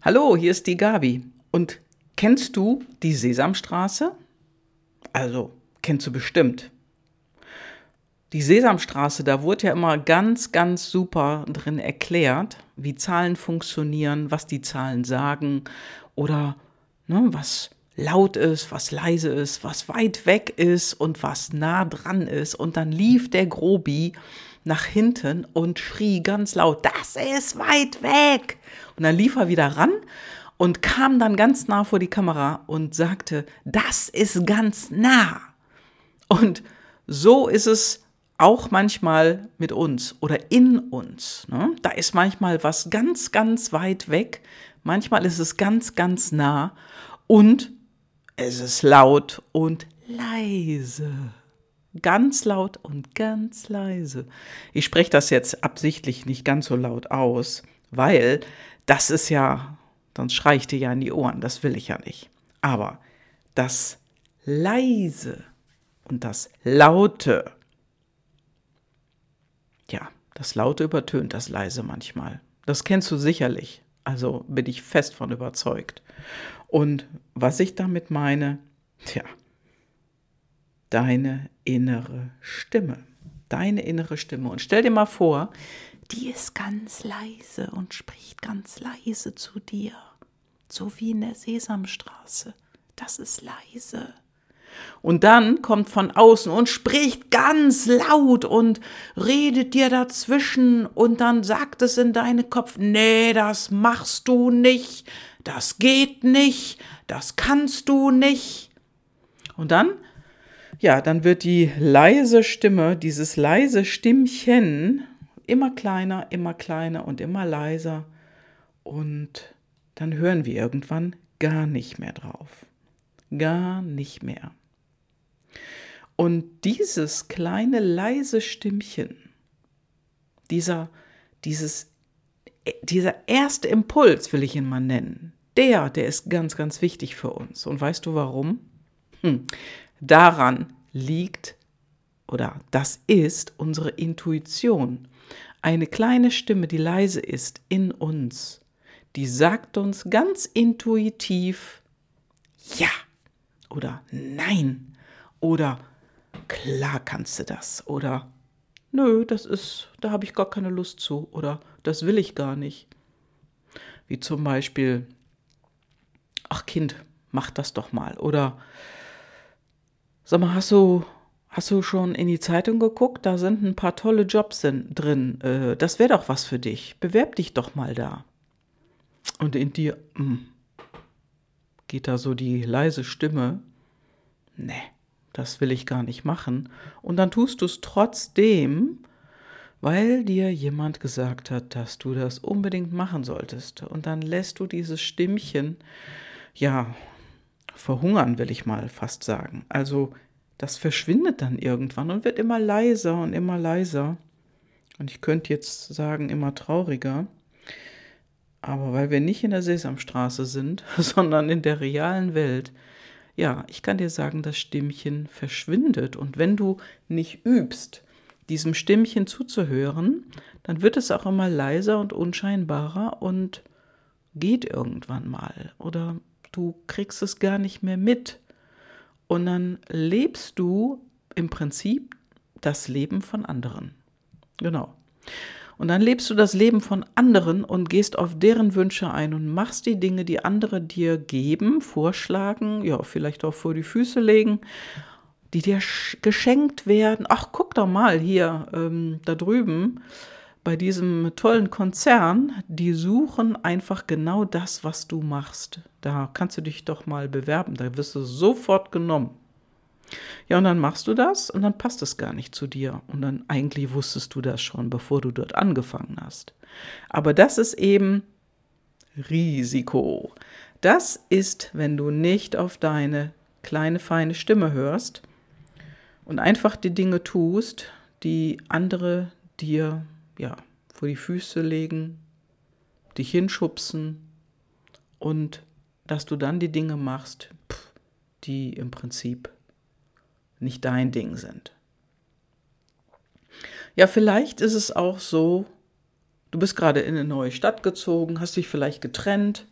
Hallo, hier ist die Gabi. Und kennst du die Sesamstraße? Also, kennst du bestimmt. Die Sesamstraße, da wurde ja immer ganz, ganz super drin erklärt, wie Zahlen funktionieren, was die Zahlen sagen oder ne, was laut ist, was leise ist, was weit weg ist und was nah dran ist. Und dann lief der Grobi nach hinten und schrie ganz laut, das ist weit weg. Und dann lief er wieder ran und kam dann ganz nah vor die Kamera und sagte, das ist ganz nah. Und so ist es auch manchmal mit uns oder in uns. Ne? Da ist manchmal was ganz, ganz weit weg, manchmal ist es ganz, ganz nah und es ist laut und leise. Ganz laut und ganz leise. Ich spreche das jetzt absichtlich nicht ganz so laut aus, weil das ist ja, sonst schrei ich dir ja in die Ohren, das will ich ja nicht. Aber das leise und das laute, ja, das laute übertönt das leise manchmal. Das kennst du sicherlich. Also bin ich fest von überzeugt. Und was ich damit meine, tja, deine innere Stimme. Deine innere Stimme. Und stell dir mal vor, die ist ganz leise und spricht ganz leise zu dir. So wie in der Sesamstraße. Das ist leise. Und dann kommt von außen und spricht ganz laut und redet dir dazwischen und dann sagt es in deinen Kopf, nee, das machst du nicht, das geht nicht, das kannst du nicht. Und dann, ja, dann wird die leise Stimme, dieses leise Stimmchen immer kleiner, immer kleiner und immer leiser und dann hören wir irgendwann gar nicht mehr drauf. Gar nicht mehr. Und dieses kleine leise Stimmchen, dieser, dieses, dieser erste Impuls, will ich ihn mal nennen, der, der ist ganz, ganz wichtig für uns. Und weißt du warum? Hm. Daran liegt oder das ist unsere Intuition. Eine kleine Stimme, die leise ist in uns, die sagt uns ganz intuitiv ja oder nein oder klar kannst du das oder nö, das ist, da habe ich gar keine Lust zu oder das will ich gar nicht. Wie zum Beispiel, ach Kind, mach das doch mal oder sag mal, hast du, hast du schon in die Zeitung geguckt? Da sind ein paar tolle Jobs drin. Äh, das wäre doch was für dich. Bewerb dich doch mal da. Und in dir mh, hm, geht da so die leise Stimme. Nee, das will ich gar nicht machen. Und dann tust du es trotzdem, weil dir jemand gesagt hat, dass du das unbedingt machen solltest. Und dann lässt du dieses Stimmchen, ja, verhungern, will ich mal fast sagen. Also das verschwindet dann irgendwann und wird immer leiser und immer leiser. Und ich könnte jetzt sagen, immer trauriger. Aber weil wir nicht in der Sesamstraße sind, sondern in der realen Welt, ja, ich kann dir sagen, das Stimmchen verschwindet. Und wenn du nicht übst, diesem Stimmchen zuzuhören, dann wird es auch immer leiser und unscheinbarer und geht irgendwann mal. Oder du kriegst es gar nicht mehr mit. Und dann lebst du im Prinzip das Leben von anderen. Genau. Und dann lebst du das Leben von anderen und gehst auf deren Wünsche ein und machst die Dinge, die andere dir geben, vorschlagen, ja, vielleicht auch vor die Füße legen, die dir geschenkt werden. Ach, guck doch mal hier ähm, da drüben bei diesem tollen Konzern, die suchen einfach genau das, was du machst. Da kannst du dich doch mal bewerben, da wirst du sofort genommen. Ja, und dann machst du das und dann passt es gar nicht zu dir. Und dann eigentlich wusstest du das schon, bevor du dort angefangen hast. Aber das ist eben Risiko. Das ist, wenn du nicht auf deine kleine, feine Stimme hörst und einfach die Dinge tust, die andere dir ja, vor die Füße legen, dich hinschubsen und dass du dann die Dinge machst, die im Prinzip nicht dein Ding sind. Ja, vielleicht ist es auch so, du bist gerade in eine neue Stadt gezogen, hast dich vielleicht getrennt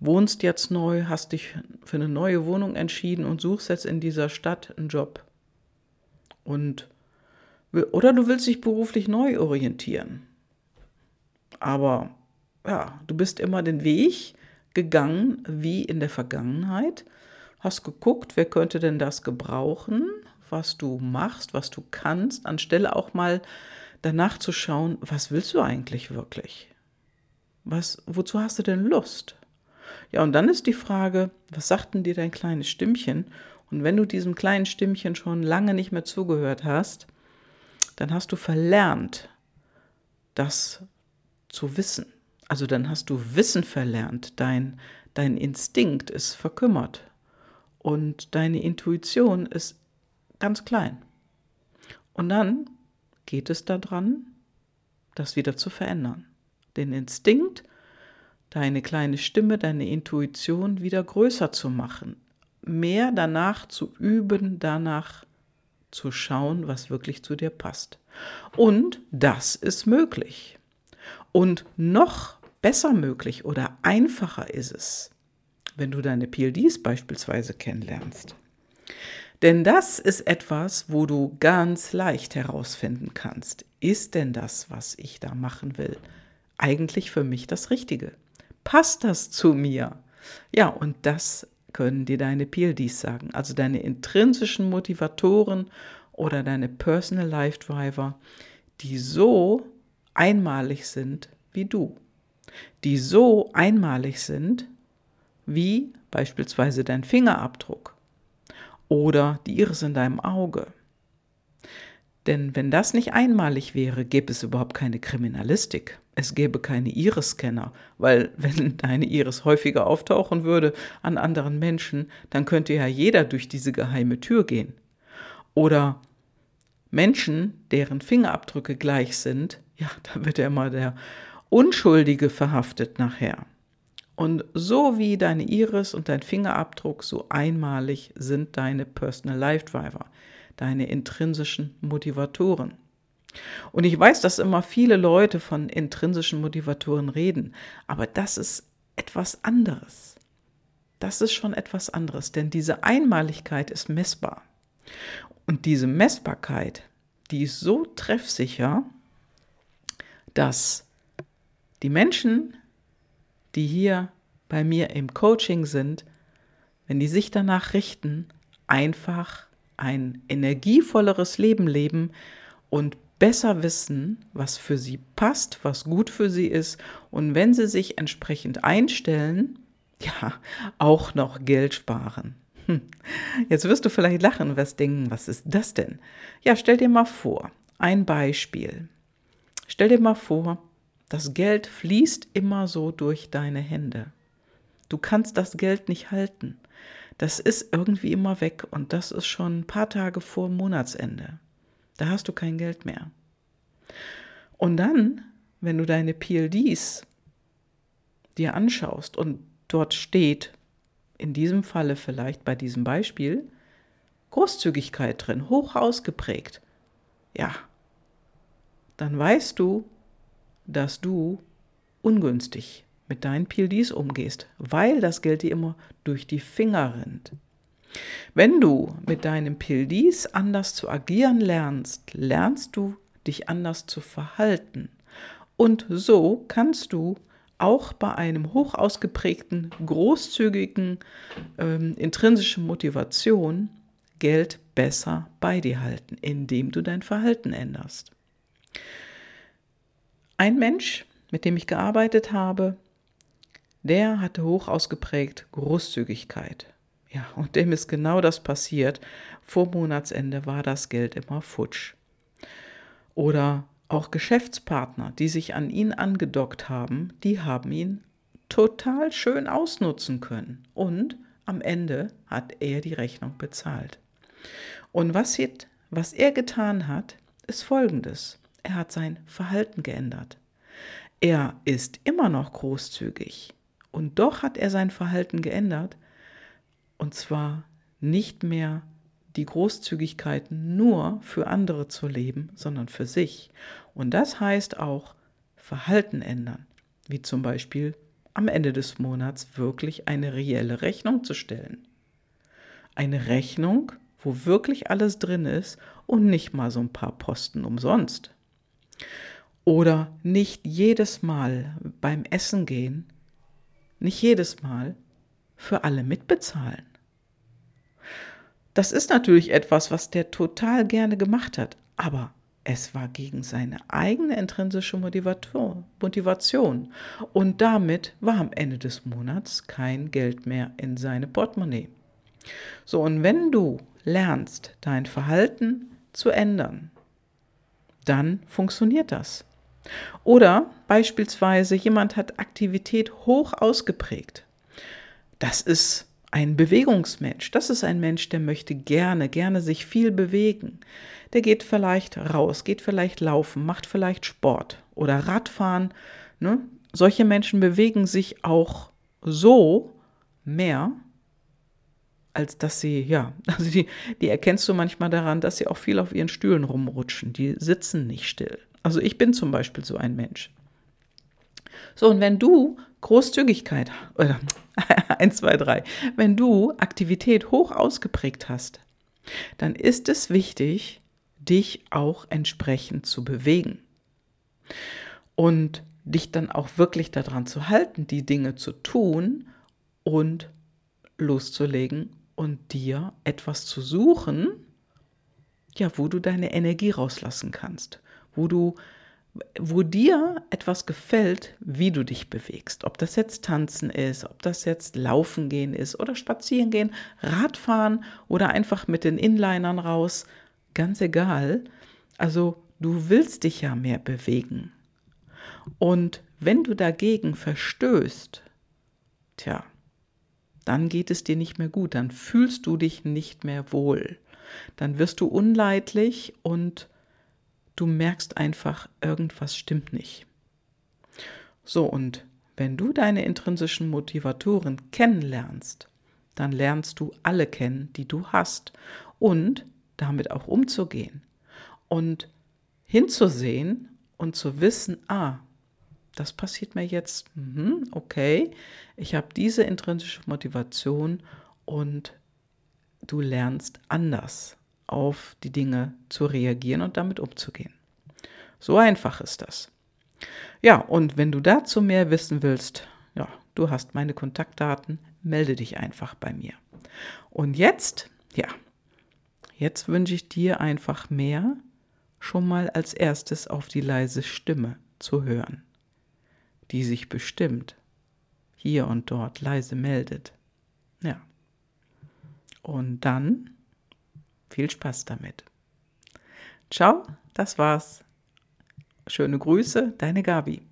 wohnst jetzt neu, hast dich für eine neue Wohnung entschieden und suchst jetzt in dieser Stadt einen Job. Und oder du willst dich beruflich neu orientieren. Aber ja, du bist immer den Weg gegangen wie in der Vergangenheit, hast geguckt, wer könnte denn das gebrauchen, was du machst, was du kannst, anstelle auch mal danach zu schauen, was willst du eigentlich wirklich? Was, wozu hast du denn Lust? Ja, und dann ist die Frage, was sagt denn dir dein kleines Stimmchen? Und wenn du diesem kleinen Stimmchen schon lange nicht mehr zugehört hast, dann hast du verlernt, das zu wissen. Also dann hast du Wissen verlernt, dein, dein Instinkt ist verkümmert und deine Intuition ist ganz klein. Und dann geht es daran, das wieder zu verändern. Den Instinkt, deine kleine Stimme, deine Intuition wieder größer zu machen, mehr danach zu üben, danach zu schauen, was wirklich zu dir passt. Und das ist möglich. Und noch besser möglich oder einfacher ist es, wenn du deine PLDs beispielsweise kennenlernst. Denn das ist etwas, wo du ganz leicht herausfinden kannst, ist denn das, was ich da machen will, eigentlich für mich das Richtige? Passt das zu mir? Ja, und das können dir deine PLDs sagen, also deine intrinsischen Motivatoren oder deine Personal Life Driver, die so einmalig sind wie du, die so einmalig sind wie beispielsweise dein Fingerabdruck oder die Iris in deinem Auge. Denn wenn das nicht einmalig wäre, gäbe es überhaupt keine Kriminalistik. Es gäbe keine Iris-Scanner, weil wenn deine Iris häufiger auftauchen würde an anderen Menschen, dann könnte ja jeder durch diese geheime Tür gehen. Oder Menschen, deren Fingerabdrücke gleich sind, ja, da wird ja immer der Unschuldige verhaftet nachher. Und so wie deine Iris und dein Fingerabdruck so einmalig sind deine Personal Life Driver, deine intrinsischen Motivatoren. Und ich weiß, dass immer viele Leute von intrinsischen Motivatoren reden, aber das ist etwas anderes. Das ist schon etwas anderes, denn diese Einmaligkeit ist messbar. Und diese Messbarkeit, die ist so treffsicher, dass die Menschen, die hier bei mir im Coaching sind, wenn die sich danach richten, einfach ein energievolleres Leben leben und besser wissen, was für sie passt, was gut für sie ist und wenn sie sich entsprechend einstellen, ja, auch noch Geld sparen. Hm. Jetzt wirst du vielleicht lachen, was denken, was ist das denn? Ja, stell dir mal vor, ein Beispiel. Stell dir mal vor, das Geld fließt immer so durch deine Hände. Du kannst das Geld nicht halten. Das ist irgendwie immer weg und das ist schon ein paar Tage vor Monatsende. Da hast du kein Geld mehr. Und dann, wenn du deine PLDs dir anschaust und dort steht, in diesem Falle vielleicht bei diesem Beispiel, Großzügigkeit drin, hoch ausgeprägt, ja, dann weißt du, dass du ungünstig mit deinen PLDs umgehst, weil das Geld dir immer durch die Finger rennt. Wenn du mit deinen PLDs anders zu agieren lernst, lernst du dich anders zu verhalten. Und so kannst du auch bei einem hoch ausgeprägten, großzügigen, ähm, intrinsischen Motivation Geld besser bei dir halten, indem du dein Verhalten änderst. Ein Mensch, mit dem ich gearbeitet habe, der hatte hoch ausgeprägt Großzügigkeit. Ja, und dem ist genau das passiert. Vor Monatsende war das Geld immer futsch. Oder auch Geschäftspartner, die sich an ihn angedockt haben, die haben ihn total schön ausnutzen können. Und am Ende hat er die Rechnung bezahlt. Und was, was er getan hat, ist folgendes. Er hat sein Verhalten geändert. Er ist immer noch großzügig und doch hat er sein Verhalten geändert und zwar nicht mehr die Großzügigkeit nur für andere zu leben, sondern für sich. Und das heißt auch Verhalten ändern, wie zum Beispiel am Ende des Monats wirklich eine reelle Rechnung zu stellen. Eine Rechnung, wo wirklich alles drin ist und nicht mal so ein paar Posten umsonst. Oder nicht jedes Mal beim Essen gehen, nicht jedes Mal für alle mitbezahlen. Das ist natürlich etwas, was der total gerne gemacht hat, aber es war gegen seine eigene intrinsische Motivation. Und damit war am Ende des Monats kein Geld mehr in seine Portemonnaie. So, und wenn du lernst, dein Verhalten zu ändern, dann funktioniert das. Oder beispielsweise jemand hat Aktivität hoch ausgeprägt. Das ist ein Bewegungsmensch. Das ist ein Mensch, der möchte gerne, gerne sich viel bewegen. Der geht vielleicht raus, geht vielleicht laufen, macht vielleicht Sport oder Radfahren. Ne? Solche Menschen bewegen sich auch so mehr, als dass sie, ja, also die, die erkennst du manchmal daran, dass sie auch viel auf ihren Stühlen rumrutschen. Die sitzen nicht still. Also ich bin zum Beispiel so ein Mensch. So, und wenn du Großzügigkeit, oder 1, 2, 3, wenn du Aktivität hoch ausgeprägt hast, dann ist es wichtig, dich auch entsprechend zu bewegen. Und dich dann auch wirklich daran zu halten, die Dinge zu tun und loszulegen und dir etwas zu suchen, ja, wo du deine Energie rauslassen kannst, wo du wo dir etwas gefällt, wie du dich bewegst. Ob das jetzt tanzen ist, ob das jetzt laufen gehen ist oder spazieren gehen, Radfahren oder einfach mit den Inlinern raus, ganz egal. Also du willst dich ja mehr bewegen. Und wenn du dagegen verstößt, tja, dann geht es dir nicht mehr gut, dann fühlst du dich nicht mehr wohl, dann wirst du unleidlich und du merkst einfach, irgendwas stimmt nicht. So, und wenn du deine intrinsischen Motivatoren kennenlernst, dann lernst du alle kennen, die du hast und damit auch umzugehen und hinzusehen und zu wissen, ah, das passiert mir jetzt, mhm, okay, ich habe diese intrinsische Motivation und du lernst anders auf die Dinge zu reagieren und damit umzugehen. So einfach ist das. Ja, und wenn du dazu mehr wissen willst, ja, du hast meine Kontaktdaten, melde dich einfach bei mir. Und jetzt, ja, jetzt wünsche ich dir einfach mehr, schon mal als erstes auf die leise Stimme zu hören, die sich bestimmt hier und dort leise meldet. Ja. Und dann viel Spaß damit. Ciao, das war's. Schöne Grüße, deine Gabi.